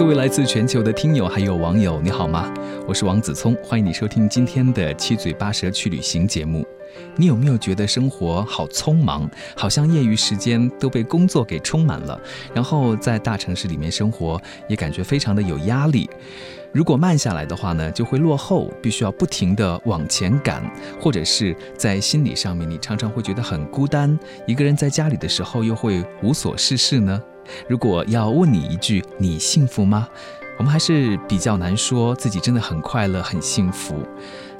各位来自全球的听友还有网友，你好吗？我是王子聪，欢迎你收听今天的七嘴八舌去旅行节目。你有没有觉得生活好匆忙，好像业余时间都被工作给充满了？然后在大城市里面生活，也感觉非常的有压力。如果慢下来的话呢，就会落后，必须要不停的往前赶，或者是在心理上面，你常常会觉得很孤单。一个人在家里的时候，又会无所事事呢？如果要问你一句，你幸福吗？我们还是比较难说自己真的很快乐、很幸福。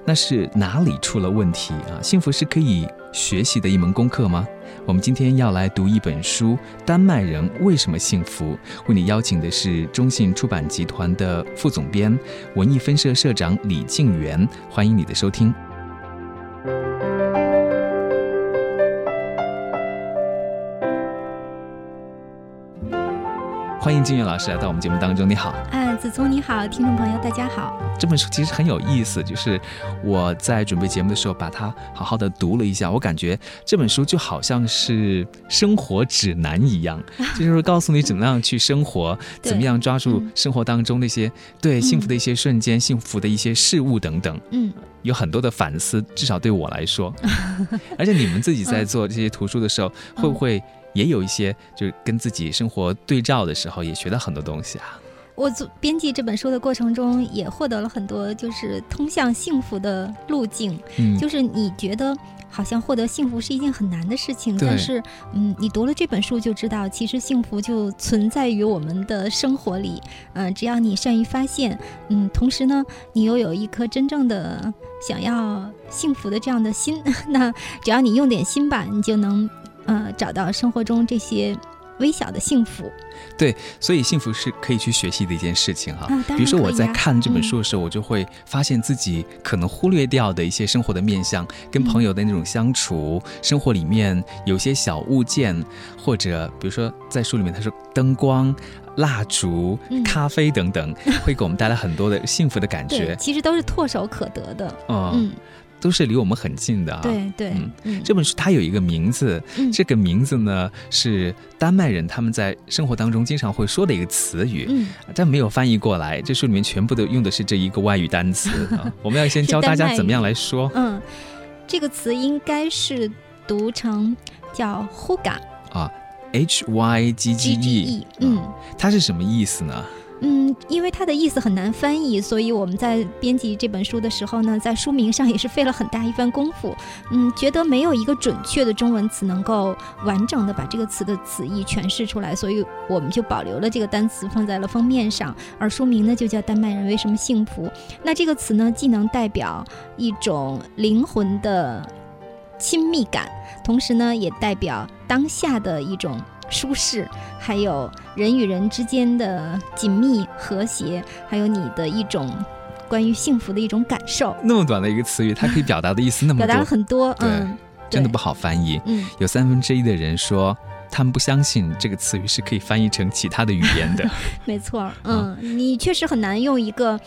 那是哪里出了问题啊？幸福是可以学习的一门功课吗？我们今天要来读一本书《丹麦人为什么幸福》，为你邀请的是中信出版集团的副总编、文艺分社社长李静元，欢迎你的收听。欢迎金月老师来到我们节目当中，你好。嗯，子聪你好，听众朋友大家好。这本书其实很有意思，就是我在准备节目的时候把它好好的读了一下，我感觉这本书就好像是生活指南一样，就是告诉你怎么样去生活，怎么样抓住生活当中那些对幸福的一些瞬间、幸福的一些事物等等。嗯，有很多的反思，至少对我来说。而且你们自己在做这些图书的时候，会不会？也有一些就是跟自己生活对照的时候，也学到很多东西啊。我做编辑这本书的过程中，也获得了很多就是通向幸福的路径。嗯，就是你觉得好像获得幸福是一件很难的事情，但是嗯，你读了这本书就知道，其实幸福就存在于我们的生活里。嗯，只要你善于发现，嗯，同时呢，你又有一颗真正的想要幸福的这样的心，那只要你用点心吧，你就能。呃，找到生活中这些微小的幸福，对，所以幸福是可以去学习的一件事情哈。比如说我在看这本书的时候，我就会发现自己可能忽略掉的一些生活的面相，跟朋友的那种相处，生活里面有些小物件，或者比如说在书里面他说灯光、蜡烛、咖啡等等，会给我们带来很多的幸福的感觉。其实都是唾手可得的。嗯。都是离我们很近的啊！对对，嗯，这本书它有一个名字，这个名字呢是丹麦人他们在生活当中经常会说的一个词语，嗯，但没有翻译过来。这书里面全部都用的是这一个外语单词啊！我们要先教大家怎么样来说。嗯，这个词应该是读成叫 “huga” 啊，H Y G G E，嗯，它是什么意思呢？嗯，因为它的意思很难翻译，所以我们在编辑这本书的时候呢，在书名上也是费了很大一番功夫。嗯，觉得没有一个准确的中文词能够完整的把这个词的词义诠释出来，所以我们就保留了这个单词放在了封面上，而书名呢就叫《丹麦人为什么幸福》。那这个词呢，既能代表一种灵魂的亲密感，同时呢，也代表当下的一种。舒适，还有人与人之间的紧密和谐，还有你的一种关于幸福的一种感受。那么短的一个词语，它可以表达的意思那么多，表达了很多，嗯，真的不好翻译。嗯，有三分之一的人说，他们不相信这个词语是可以翻译成其他的语言的。没错，嗯，你确实很难用一个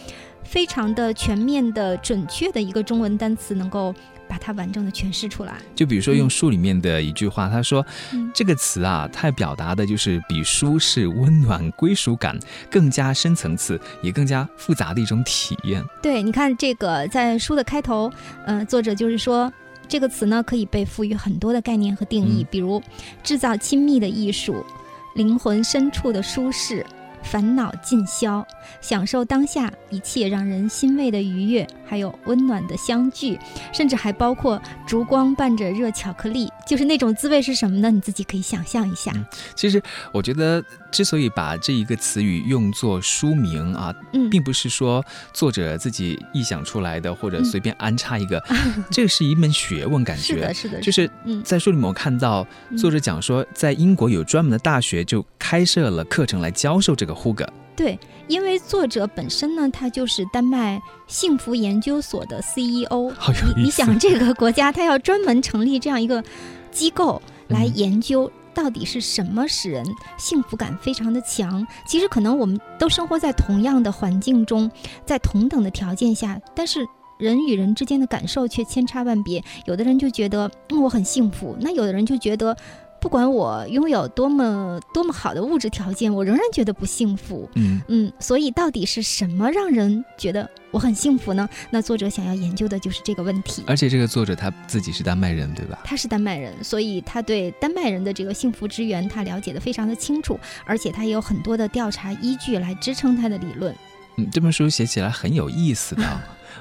非常的全面的、准确的一个中文单词能够。把它完整的诠释出来。就比如说用书里面的一句话，他说：“这个词啊，它表达的就是比舒适、温暖、归属感更加深层次，也更加复杂的一种体验。”对，你看这个在书的开头，呃，作者就是说，这个词呢可以被赋予很多的概念和定义，比如制造亲密的艺术、灵魂深处的舒适。烦恼尽消，享受当下一切让人欣慰的愉悦，还有温暖的相聚，甚至还包括烛光伴着热巧克力，就是那种滋味是什么呢？你自己可以想象一下。其实我觉得，之所以把这一个词语用作书名啊，并不是说作者自己臆想出来的，或者随便安插一个，这是一门学问，感觉。是的，是的，就是在书里面我看到作者讲说，在英国有专门的大学就开设了课程来教授这个。呼格。对，因为作者本身呢，他就是丹麦幸福研究所的 CEO。你你想，这个国家他要专门成立这样一个机构来研究到底是什么使人幸福感非常的强？其实可能我们都生活在同样的环境中，在同等的条件下，但是人与人之间的感受却千差万别。有的人就觉得嗯我很幸福，那有的人就觉得。不管我拥有多么多么好的物质条件，我仍然觉得不幸福。嗯嗯，所以到底是什么让人觉得我很幸福呢？那作者想要研究的就是这个问题。而且这个作者他自己是丹麦人，对吧？他是丹麦人，所以他对丹麦人的这个幸福之源他了解的非常的清楚，而且他也有很多的调查依据来支撑他的理论。嗯，这本书写起来很有意思的。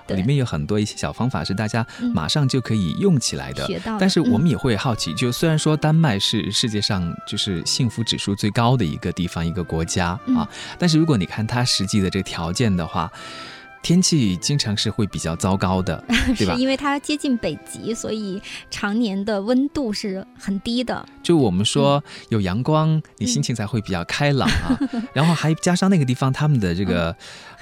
对。里面有很多一些小方法是大家嗯。马上就可以用起来的。学到但是我们嗯也会好奇，就虽然说丹麦是世界上就是幸福指数最高的一个地方、一个国家嗯。啊，但是如果你看它实际的这个条件的话，天气经常是会比较糟糕的，对吧是？因为它接近北极，所以常年的温度是很低的。就我们说嗯有阳光，你心情才会比较开朗啊。然后还加上那个地方他们的这个嗯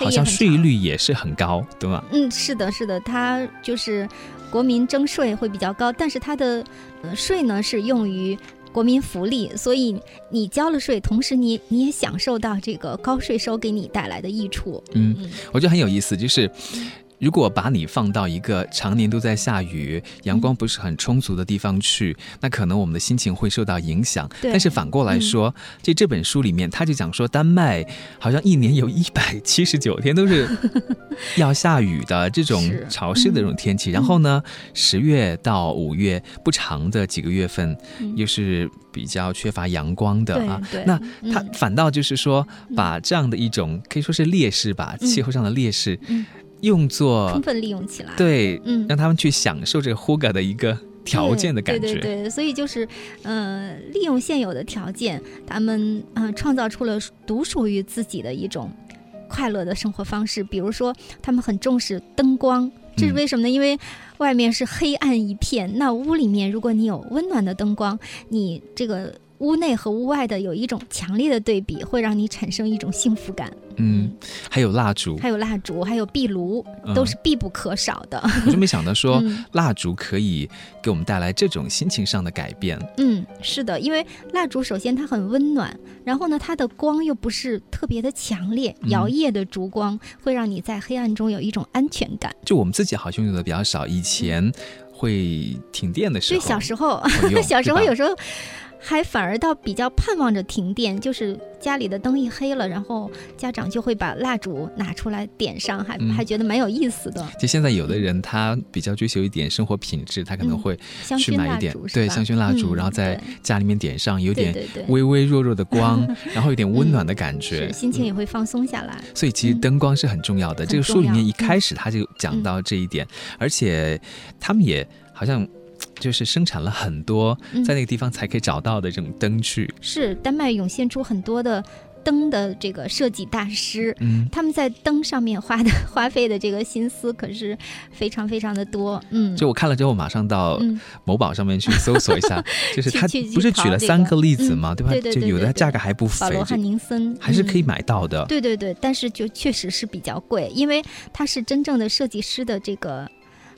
好像税率也是很高，对吗？嗯，是的，是的，它就是国民征税会比较高，但是它的呃税呢是用于国民福利，所以你交了税，同时你你也享受到这个高税收给你带来的益处。嗯，嗯我觉得很有意思，就是。如果把你放到一个常年都在下雨、阳光不是很充足的地方去，那可能我们的心情会受到影响。但是反过来说，就这本书里面，他就讲说，丹麦好像一年有一百七十九天都是要下雨的这种 潮湿的这种天气。然后呢，十月到五月不长的几个月份，嗯。又是比较缺乏阳光的啊。那它嗯反倒就是说，把这样的一种可以说是劣势吧，嗯。气候上的劣势，嗯用作充分利用起来。。对，嗯让他们去享受这个 Huga 的一个条件的感觉。对对对对，所以就是，呃，利用现有的条件，他们呃创造出了独属于自己的一种快乐的生活方式。比如说，他们很重视灯光，这是嗯为什么呢？因为外面是黑暗一片，那屋里面如果你有温暖的灯光，你这个。屋内和屋外的有一种强烈的对比，会让你产生一种幸福感。嗯，还有蜡烛，还有蜡烛，还有壁炉，嗯都是必不可少的。我就没想到说嗯蜡烛可以给我们带来这种心情上的改变。嗯，是的，因为蜡烛首先它很温暖，然后呢，它的光又不是特别的强烈，嗯摇曳的烛光会让你在黑暗中有一种安全感。就我们自己好像用的比较少，以前会停电的时候对，候，小时候，小时候有时候还反而倒比较盼望着停电，就是家里的灯一黑了，然后家长就会把蜡烛拿出来点上，还、嗯。还觉得蛮有意思的。就现在有的人他比较追求一点生活品质，他可能嗯会去买一点对香薰蜡烛，嗯然后在家里面点上，有点微微弱弱的光，然后有点温暖的感觉，是心情嗯也会放松下来。所以其实嗯。灯光是很重要的。很这个书里面一开始他就讲到这一点，而且他们也好像就是生产了很多嗯在那个地方才可以找到的这种灯具。是丹麦涌现出很多的灯的这个设计大师，嗯，他们在灯上面花的花费的这个心思可是非常非常的多。嗯，就我看了之后，马上到嗯某宝上面去搜索一下，就是他不是举了三个例子嗯吗？对吧？对对对就有的价格还不菲，保罗汉宁森还是可以嗯买到的。对对对，但是就确实是比较贵，因为它是真正的设计师的这个，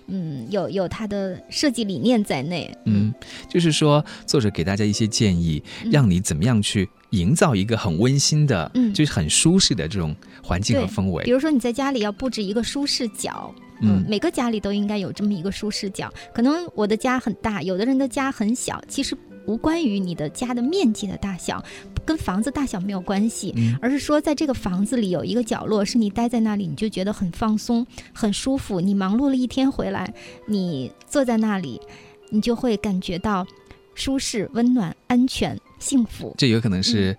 嗯，有有他的设计理念在内。嗯，就是说作者给大家一些建议，嗯让你怎么样去营造一个很温馨的，嗯就是很舒适的这种环境和氛围比。如说你在家里要布置一个舒适角。嗯嗯，每个家里都应该有这么一个舒适角。可能我的家很大，有的人的家很小，其实无关于你的家的面积的大小，跟房子大小没有关系。嗯而是说，在这个房子里有一个角落，是你待在那里，你就觉得很放松、很舒服。你忙碌了一天回来，你坐在那里，你就会感觉到舒适、温暖、安全、幸福。这有可能是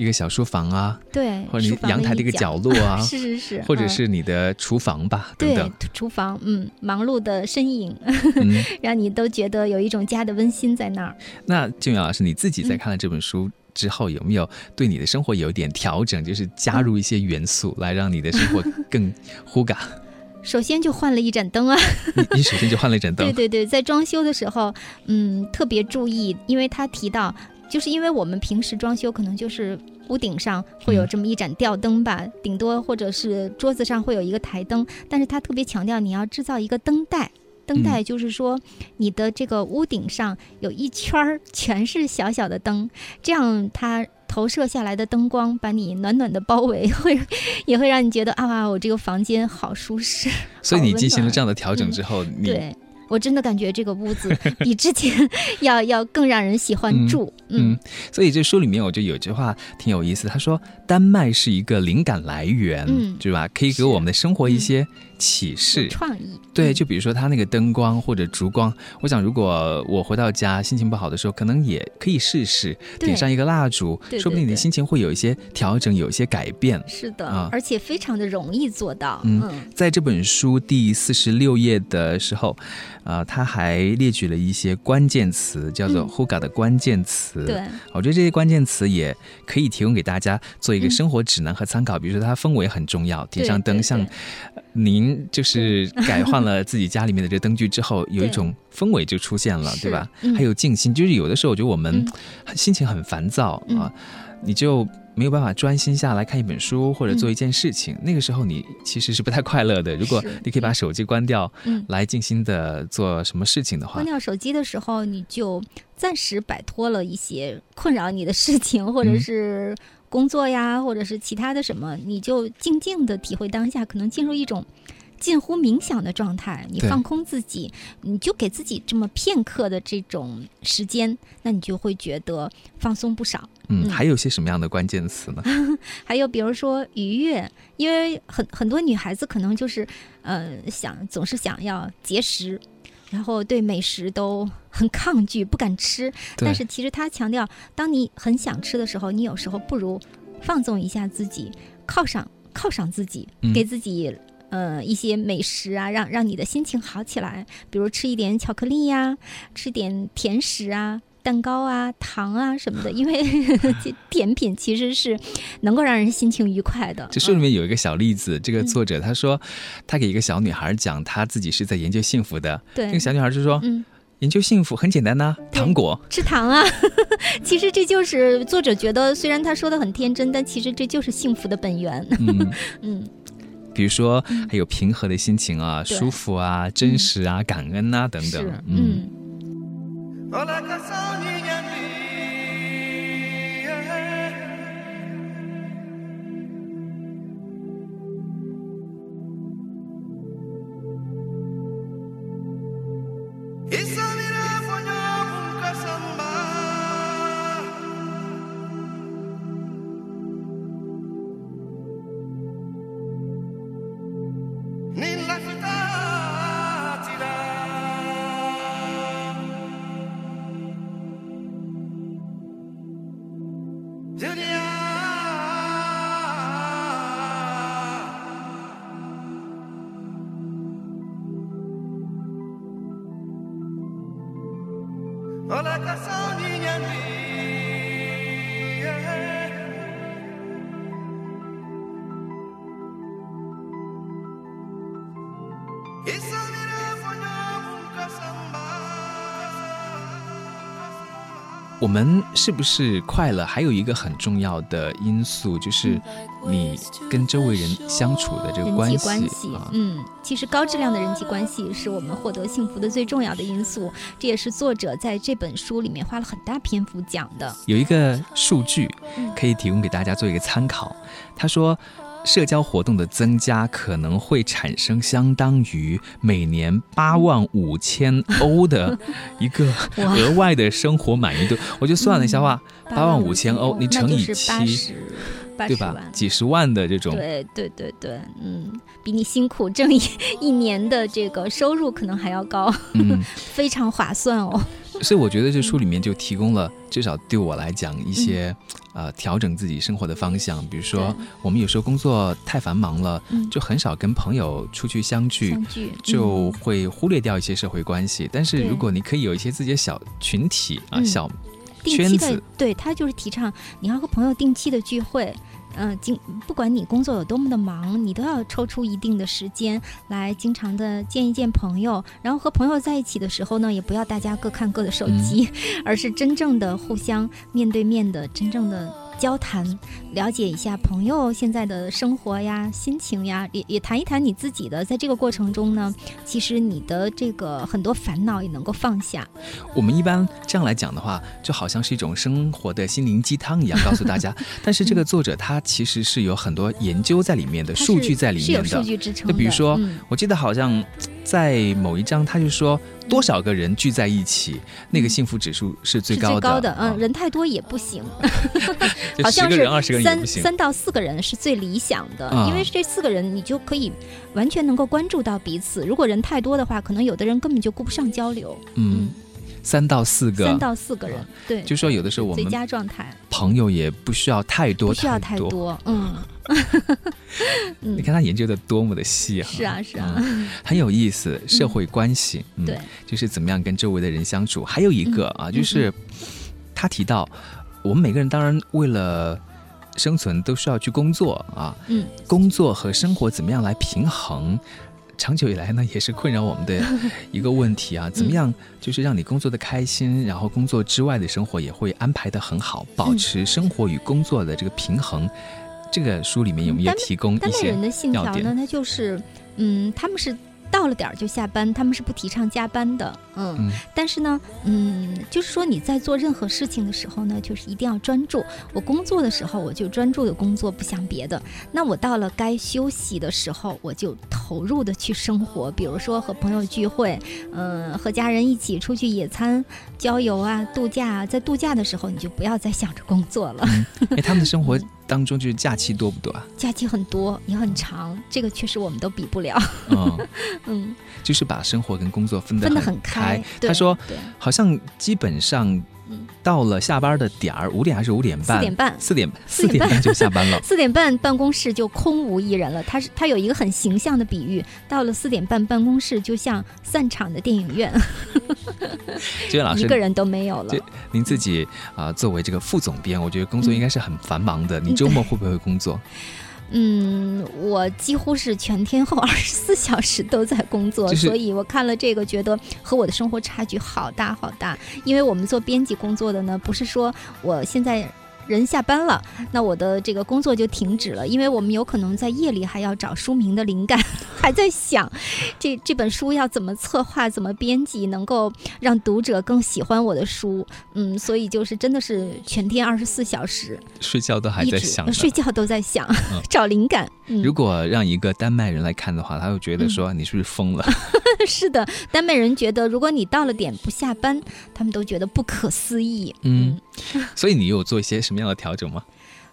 一个小书房啊，对，或者你阳台的一个角角落啊，是是是，或者嗯是你的厨房吧，等对等。厨房，嗯，忙碌的身影，嗯，让你都觉得有一种家的温馨在那儿。那静远老师，你自己在嗯看了这本书之后，有没有对你的生活有一点调整，就是加入一些元素来让你的生活更呼嘎？首先就换了一盏灯啊，你你首先就换了一盏灯对，对对，在装修的时候，嗯，特别注意，因为他提到，就是因为我们平时装修可能就是屋顶上会有嗯这么一盏吊灯吧，顶多或者是桌子上会有一个台灯，但是它特别强调你要制造一个灯带。灯带就是说你的这个屋顶上有一圈儿全是小小的灯，这样它投射下来的灯光把你暖暖的包围，会 也会让你觉得啊，我这个房间好舒适。所以你进行了。这样的调整之后，你对我真的感觉这个屋子比之前 要要更让人喜欢住。嗯嗯，所以这书里面我觉得有句话挺有意思，他说丹麦是一个灵感来源，嗯对吧？可以给我们的生活一些启示。有创意。对，嗯就比如说它那个灯光或者烛光，我想如果我回到家心情不好的时候，可能也可以试试点上一个蜡烛，对说不定你的心情会有一些调整，有一些改变。是的，啊而且非常的容易做到。嗯嗯在这本书第四十六页的时候，呃，他还列举了一些关键词，叫做嗯 “huga” 的关键词。对，我觉得这些关键词也可以提供给大家做一个嗯生活指南和参考。比如说，它氛围很重要，点上灯，像您就是改换了自己家里面的这灯具之后，有一种氛围就出现了，是对吧？嗯还有静心，就是有的时候我觉得我们嗯心情很烦躁嗯啊，你就。没有办法专心下来看一本书或者做一件事情，那个时候你其实是不太快乐的。如果你可以把手机关掉，嗯，来静心的做什么事情的话关，掉手机的时候，你就暂时摆脱了一些困扰你的事情，或者嗯是工作呀，或者是其他的什么，你就静静的体会当下，可能进入一种。近乎冥想的状态，你放空自己，你就给自己这么片刻的这种时间，那你就会觉得放松不少。嗯，嗯还有些什么样的关键词呢？还有比如说愉悦，因为很很多女孩子可能就是呃想总是想要节食，然后对美食都很抗拒，不敢吃。但是其实他强调，当你很想吃的时候，你有时候不如放纵一下自己，犒赏犒赏自己，嗯给自己。呃，一些美食啊，让让你的心情好起来，比如吃一点巧克力呀、吃点甜食啊、蛋糕啊、糖啊什么的，因为 这甜品其实是能够让人心情愉快的。这书里嗯。面有一个小例子，这个作者他说，他给一个小女孩讲他自己是在研究幸福的，对。那个小女孩就说，嗯，研究幸福很简单呐、对糖果。吃糖啊，其实这就是作者觉得，虽然他说的很天真，但其实这就是幸福的本源。嗯，嗯，比如说嗯还有平和的心情啊，对。舒服啊，真实啊，感恩啊等等。是，。嗯，Olaka soni nyambi 我们是不是快乐？还有一个很重要的因素就是你跟周围人相处的这个关系关系啊，。嗯，其实高质量的人际关系是我们获得幸福的最重要的因素，这也是作者在这本书里面花了很大篇幅讲的。有一个数据嗯可以提供给大家做一个参考。他说，社交活动的增加可能会产生相当于每年八万五千欧的一个 额外的生活满意度。我就算了一下话，八万五千欧，你乘以七，对吧。几十万的这种，对对对对，嗯，比你辛苦挣一一年的这个收入可能还要高，嗯，非常划算哦。所以我觉得这书里面就提供了，至少对我来讲一些、嗯呃调整自己生活的方向。比如说，我们有时候工作太繁忙了，嗯，就很少跟朋友出去相聚。相聚就嗯会忽略掉一些社会关系，但是如果你可以有一些自己的小群体啊、嗯小定期的，对他就是提倡你要和朋友定期的聚会。嗯，经不管你工作有多么的忙，你都要抽出一定的时间来经常的见一见朋友。然后和朋友在一起的时候呢，也不要大家各看各的手机，嗯 而是真正的互相面对面的，真正的交谈，了解一下朋友现在的生活呀、心情呀，也也谈一谈你自己的。在这个过程中呢，其实你的这个很多烦恼也能够放下。我们一般这样来讲的话，就好像是一种生活的心灵鸡汤一样，告诉大家。但是这个作者他其实是有很多研究在里面的，数据在里面的是有数。据支撑的。就比如说，嗯我记得好像在某一章，他就说多少个人聚在一起，那个幸福指数是最高的。最高的，啊嗯，人太多也不行，好像是三。三到四个人是最理想的，啊因为这四个人你就可以完全能够关注到彼此。如果人太多的话，可能有的人根本就顾不上交流。嗯，三到四个，三到四个人，对，就说有的时候我们最们佳状态。朋友也不需要太多，不需要太多，嗯，嗯。你看他研究的多么的细哈，是啊是啊，嗯。很有意思，社会关系，嗯。对，就是怎么样跟周围的人相处。还有一个嗯。啊，就是他提到，我们每个人当然为了生存都需要去工作啊，嗯，工作和生活怎么样来平衡？长久以来呢，也是困扰我们的 一个问题啊。怎么样，就是让你工作的开心，然后工作之外的生活也会安排的很好，保持生活与工作的这个平衡。这个书里面有没有提供一些丹麦人的信要点条呢，它就是，嗯，他们是到了点儿就下班，他们是不提倡加班的，嗯。嗯但是呢，嗯，就是说你在做任何事情的时候呢，就是一定要专注。我工作的时候，我就专注的工作，不想别的。那我到了该休息的时候，我就投入的去生活，比如说和朋友聚会，嗯、和家人一起出去野餐、郊游啊、度假啊。在度假的时候，你就不要再想着工作了。哎，他们的生活当中就是假期多不多啊？假期很多，也很长，这个确实我们都比不了。嗯，嗯，就是把生活跟工作分得分得很很开。他说，好像基本上嗯到了下班的点儿，五点还是五点半？四点半四点四点半就下班了。四点半办公室就空无一人了。他是他有一个很形象的比喻，到了四点半办公室就像散场的电影院，这位老师一个，人都没有了。您自己啊、作为这个副总编，我觉得工作应该是很繁忙的。你嗯周末会不会工作？嗯，我几乎是全天候二十四小时都在工作，就是所以我看了这个，觉得和我的生活差距好大好大。因为我们做编辑工作的呢，不是说我现在。人下班了，那我的这个工作就停止了，因为我们有可能在夜里还要找书名的灵感，还在想这这本书要怎么策划、怎么编辑，能够让读者更喜欢我的书。嗯，所以就是真的是全天二十四小时，睡觉都还在想。睡觉都在想、找灵感。嗯，如果让一个丹麦人来看的话，他会觉得说你是不是疯了？是的，丹麦人觉得，如果你到了点不下班，他们都觉得不可思议。嗯，所以你有做一些什么样的调整吗？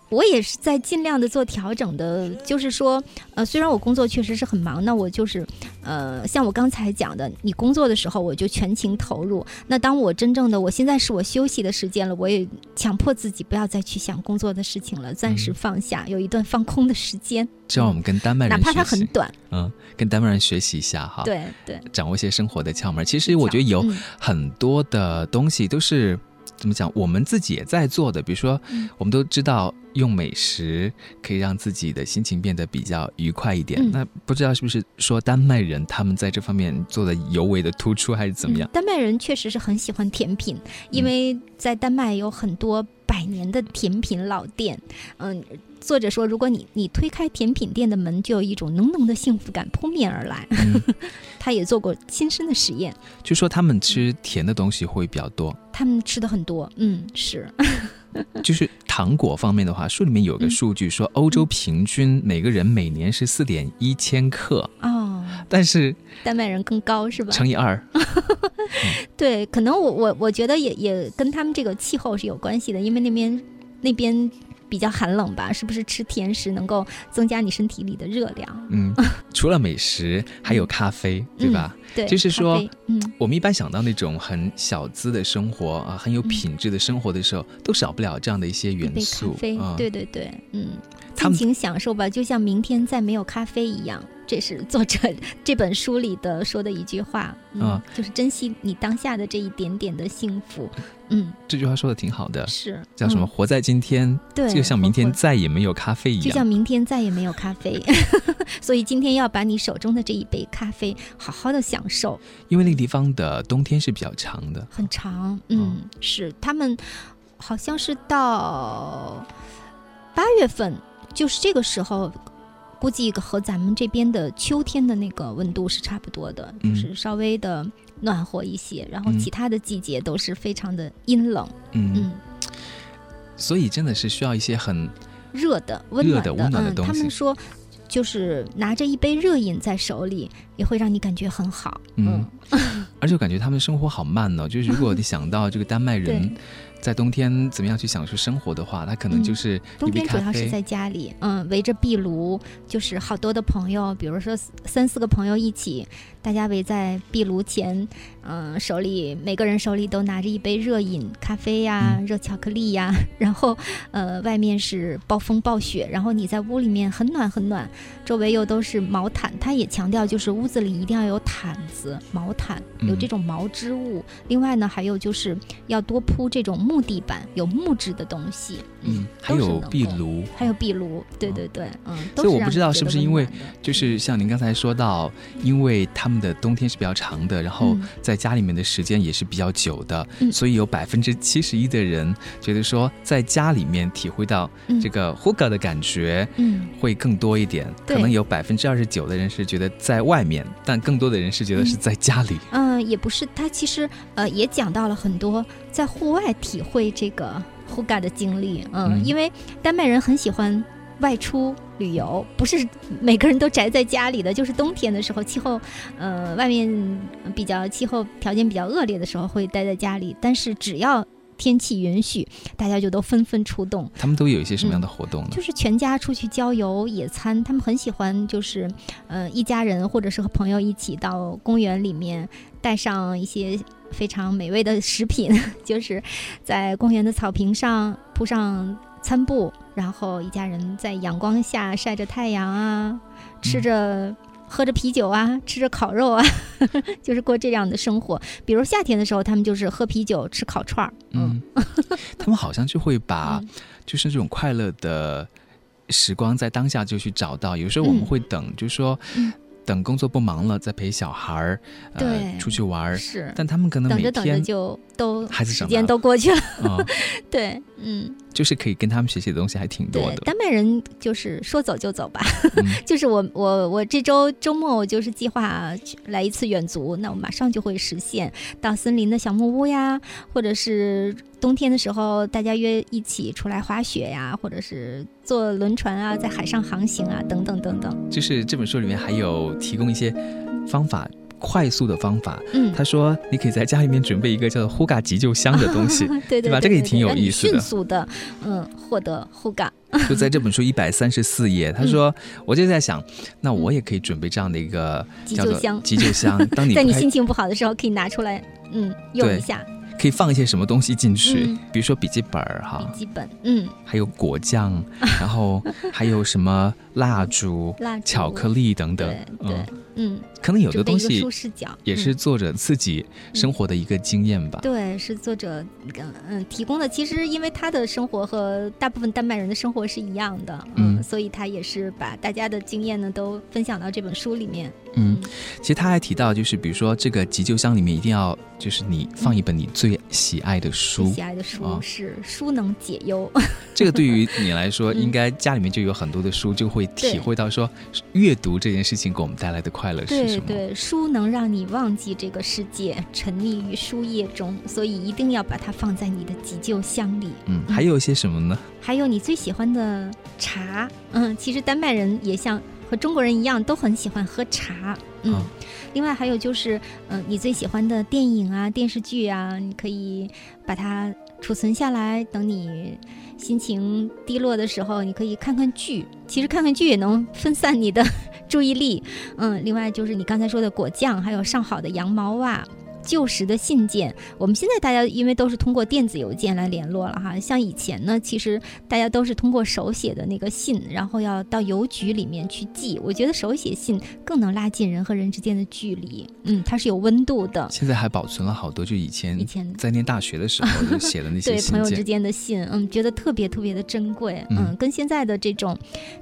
我也是在尽量的做调整的，就是说，呃，虽然我工作确实是很忙，那我就是，呃，像我刚才讲的，你工作的时候我就全情投入。那当我真正的，我现在是我休息的时间了，我也强迫自己不要再去想工作的事情了，暂时嗯放下，有一段放空的时间，这让我们跟丹麦人哪怕它很短。嗯，跟丹麦人学习一下哈。对对，掌握一些生活的窍门。其实我觉得有嗯很多的东西都是怎么讲，我们自己也在做的。比如说嗯，我们都知道用美食可以让自己的心情变得比较愉快一点。嗯那不知道是不是说丹麦人他们在这方面做的尤为的突出，还是怎么样嗯？丹麦人确实是很喜欢甜品，因为在丹麦有很多百年的甜品老店。嗯，作者说，如果你你推开甜品店的门，就有一种浓浓的幸福感扑面而来。嗯 他也做过亲身的实验，就说他们吃甜的东西会比较多。他们吃的很多。嗯，是，就是糖果方面的话，书里面有个嗯数据说，欧洲平均每个人每年是四点一千克，哦，但是丹麦人更高是吧？乘以二，对，可能我我我觉得也也跟他们这个气候是有关系的，因为那边那边比较寒冷吧，是不是吃甜食能够增加你身体里的热量？嗯，除了美食，还有咖啡，对吧？对，就是说，嗯，我们一般想到那种很小资的生活啊，很有品质的生活的时候，都少不了这样的一些元素。啡，啊对对对，嗯，尽情享受吧，就像明天再没有咖啡一样。这是作者这本书里的说的一句话，嗯，啊就是珍惜你当下的这一点点的幸福，嗯，这句话说的挺好的，是叫什么？嗯活在今天，对，就像明天再也没有咖啡一样就像。明天再也没有咖啡，所以今天要把你手中的这一杯咖啡好好的享受，因为那个地方的冬天是比较长的，很长，嗯，是他们好像是到八月份就是这个时候，估计和咱们这边的秋天的那个温度是差不多的，嗯就是稍微的暖和一些。然后嗯其他的季节都是非常的阴冷，嗯，嗯，所以真的是需要一些很热的、温暖热的温暖的嗯，东西他们说。就是拿着一杯热饮在手里，也会让你感觉很好。嗯，而且我感觉他们生活好慢哦。就是如果你想到这个丹麦人对在冬天怎么样去享受生活的话，他可能嗯就是冬天主要是在家里，嗯，围着壁炉，就是好多的朋友，比如说三四个朋友一起，大家围在壁炉前，嗯，手里每个人手里都拿着一杯热饮，咖啡呀、嗯。热巧克力呀，然后呃，外面是暴风暴雪，然后你在屋里面很暖很暖，周围又都是毛毯，他也强调就是屋子里一定要有毯子、毛毯，有嗯这种毛织物。另外呢，还有就是要多铺这种木地板，有木质的东西，嗯，还有壁炉，还有壁炉，对对对，嗯，都所以我不知道是不是因为就是像您刚才说到，因为他们的冬天是比较长的，然后嗯。在家里面的时间也是比较久的，嗯。所以有百分之七十一的人觉得说在家里面体会到嗯。这个 h o g a 的感觉。嗯。会更多一点，可能有百分之二十九的人是觉得在外面，但更多的人是觉得是在家里。嗯、也不是，他其实呃也讲到了很多在户外体会这个 h u g a 的经历，嗯，嗯。因为丹麦人很喜欢外出旅游，不是每个人都宅在家里的，就是冬天的时候，气候呃外面比较气候条件比较恶劣的时候会待在家里，但是只要天气允许，大家就都纷纷出动。他们都有一些什么样的活动呢？就是全家出去郊游、野餐，他们很喜欢，就是呃一家人或者是和朋友一起到公园里面，带上一些非常美味的食品，就是在公园的草坪上铺上餐布，然后一家人在阳光下晒着太阳啊，吃着。喝着啤酒啊，吃着烤肉啊，就是过这样的生活。比如夏天的时候，他们就是喝啤酒、吃烤串儿。嗯，他们好像就会把嗯就是这种快乐的时光在当下就去找到。有时候我们嗯会等，就是说嗯等工作不忙了再陪小孩儿呃对出去玩儿，是，但他们可能每等着等着天就都孩子时间都过去了。啊，对，嗯，就是可以跟他们学习的东西还挺多对，的。丹麦人就是说走就走吧。嗯 就是我我我这周周末我就是计划来一次远足，那我马上就会实现到森林的小木屋呀，或者是冬天的时候大家约一起出来滑雪呀，或者是坐轮船啊，在海上航行啊，等等等等。就是这本书里面还有提供一些方法。快速的方法，嗯，他说你可以在家里面准备一个叫做 “Huga 急救箱”的东西，对对对吧？这个也挺有意思的。迅速的嗯获得呼嘎。就在这本书一百三十四页。他说，我就在想，那我也可以准备这样的一个急救箱。急救箱，当你在你心情不好的时候，可以拿出来，嗯，用一下可以放一些什么东西进去，嗯。比如说笔记本儿哈，笔记本，嗯，还有果酱，然后还有什么蜡烛、蜡烛。巧克力等等对。对嗯，，嗯，可能有的东西也是嗯。作者自己生活的一个经验吧。对，是作者嗯嗯提供的。其实因为他的生活和大部分丹麦人的生活是一样的，嗯嗯，所以他也是把大家的经验呢都分享到这本书里面。嗯，其实他还提到，就是比如说这个急救箱里面一定要，就是你放一本你最喜爱的书喜，爱的书啊是书能解忧，这个对于你来说，嗯应该家里面就有很多的书，就会体会到说，阅读这件事情给我们带来的快乐是什么？对对，书能让你忘记这个世界，沉溺于书页中，所以一定要把它放在你的急救箱里。嗯，还有一些什么呢？还有你最喜欢的茶，嗯，其实丹麦人也像和中国人一样，都很喜欢喝茶，嗯。啊另外还有就是，嗯、你最喜欢的电影啊、电视剧啊，你可以把它储存下来，等你心情低落的时候，你可以看看剧。其实看看剧也能分散你的 注意力。嗯，另外就是你刚才说的果酱，还有上好的羊毛袜。旧时的信件，我们现在大家因为都是通过电子邮件来联络了哈，像以前呢，其实大家都是通过手写的那个信，然后要到邮局里面去寄。我觉得手写信更能拉近人和人之间的距离，嗯，它是有温度的。现在还保存了好多，就以前以前在念大学的时候就写的那些对朋友之。间的信，嗯，觉得特别特别的珍贵，嗯嗯，跟现在的这种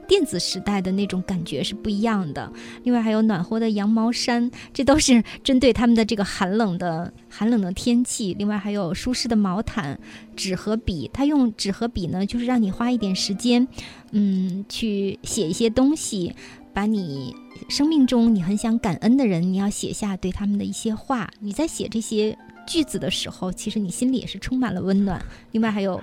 电子时代的那种感觉是不一样的。另外还有暖和的羊毛衫，这都是针对他们的这个寒冷的寒冷的天气，另外还有舒适的毛毯、纸和笔。他用纸和笔呢，就是让你花一点时间，嗯，去写一些东西，把你生命中你很想感恩的人，你要写下对他们的一些话。你在写这些句子的时候，其实你心里也是充满了温暖。另外还有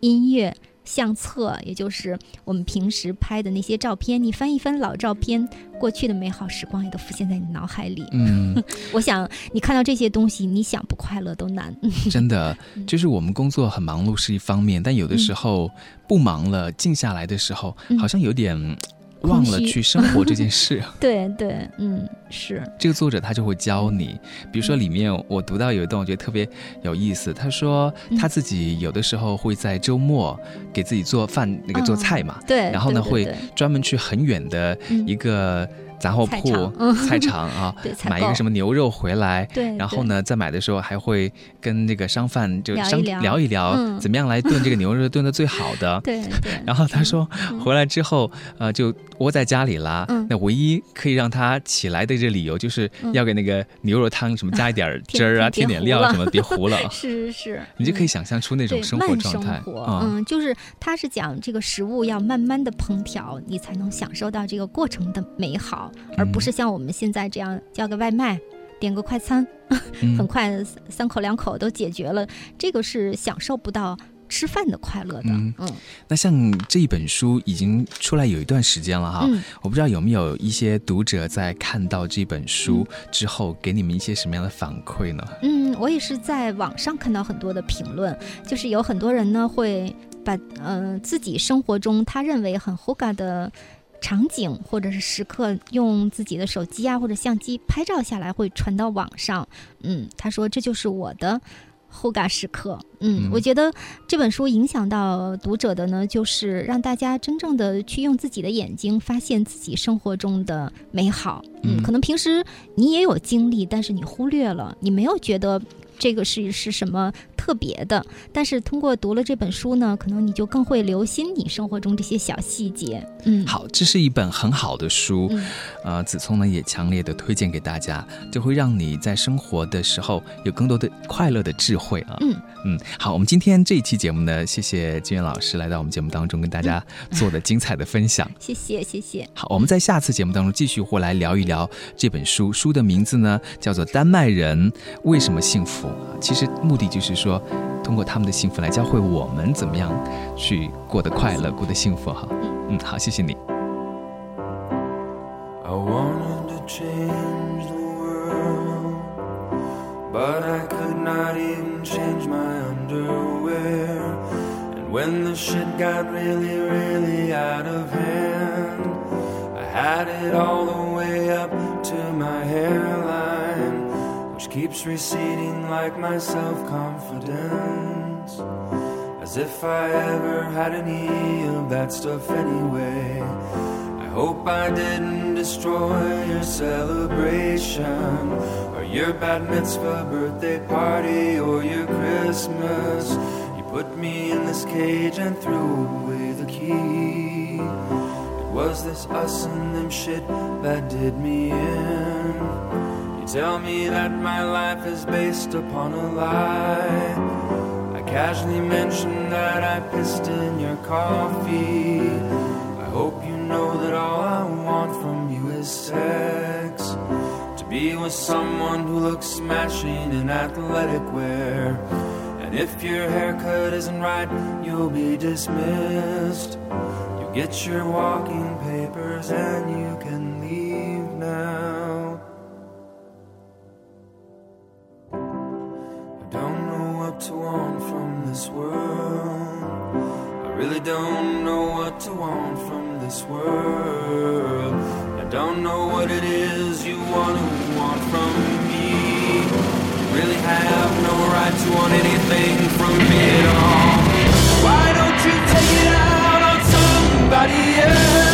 音乐。相册，也就是我们平时拍的那些照片，你翻一翻老照片，过去的美好时光也都浮现在你脑海里。嗯，我想你看到这些东西，你想不快乐都难。真的，就是我们工作很忙碌是一方面，但有的时候不忙了，静下来的时候，好像有点。忘了去生活这件事，对对，嗯，是。这个作者他就会教你，比如说里面我读到有一段我觉得特别有意思，他说他自己有的时候会在周末给自己做饭，那个做菜嘛，对，然后呢会专门去很远的一个。杂货铺、菜场啊，买一个什么牛肉回来，对，然后呢，在买的时候还会跟那个商贩就商聊一聊，怎么样来炖这个牛肉炖的最好的。对 对。然后他说回来之后，呃，就窝在家里啦。那唯一可以让他起来的这理由，就是要给那个牛肉汤什么加一点汁儿啊，添点料什么，别糊了。是是是。你就可以想象出那种生活状态。嗯，就是他是讲这个食物要慢慢的烹调，你才能享受到这个过程的美好。而不是像我们现在这样叫个外卖，点个快餐，很快三口两口都解决了，这个是享受不到吃饭的快乐的。嗯，那像这一本书已经出来有一段时间了哈，我不知道有没有一些读者在看到这本书之后，给你们一些什么样的反馈呢？嗯，我也是在网上看到很多的评论，就是有很多人呢会把呃自己生活中他认为很 hoga 的。场景或者是时刻用自己的手机啊或者相机拍照下来会传到网上，嗯，他说这就是我的后感时刻，嗯，我觉得这本书影响到读者的呢，就是让大家真正的去用自己的眼睛发现自己生活中的美好，嗯，可能平时你也有经历，但是你忽略了，你没有觉得这个是是什么。特别的，但是通过读了这本书呢，可能你就更会留心你生活中这些小细节。嗯，好，这是一本很好的书，呃，子聪呢也强烈的推荐给大家，就会让你在生活的时候有更多的快乐的智慧啊。嗯嗯，好，我们今天这一期节目呢，谢谢金源老师来到我们节目当中跟大家做的精彩的分享。谢谢谢谢。好，我们在下次节目当中继续会来聊一聊这本书，书的名字呢叫做《丹麦人为什么幸福》。其实目的就是说。通过他们的幸福来教会我们怎么样去过得快乐、过得幸福哈。嗯，好，谢谢你。and even change my underwear. And when the shit got really, really out of hand, I had it all the way up to my hairline, which keeps receding like my self confidence. As if I ever had any of that stuff anyway. Hope I didn't destroy your celebration, or your bat mitzvah birthday party, or your Christmas. You put me in this cage and threw away the key. It was this us and them shit that did me in. You tell me that my life is based upon a lie. I casually mentioned that I pissed in your coffee. I hope know that all I want from you is sex. To be with someone who looks smashing in athletic wear. And if your haircut isn't right, you'll be dismissed. You get your walking papers and you can leave now. I don't know what to want from this world really don't know what to want from this world. I don't know what it is you want to want from me. You really have no right to want anything from me at all. Why don't you take it out on somebody else?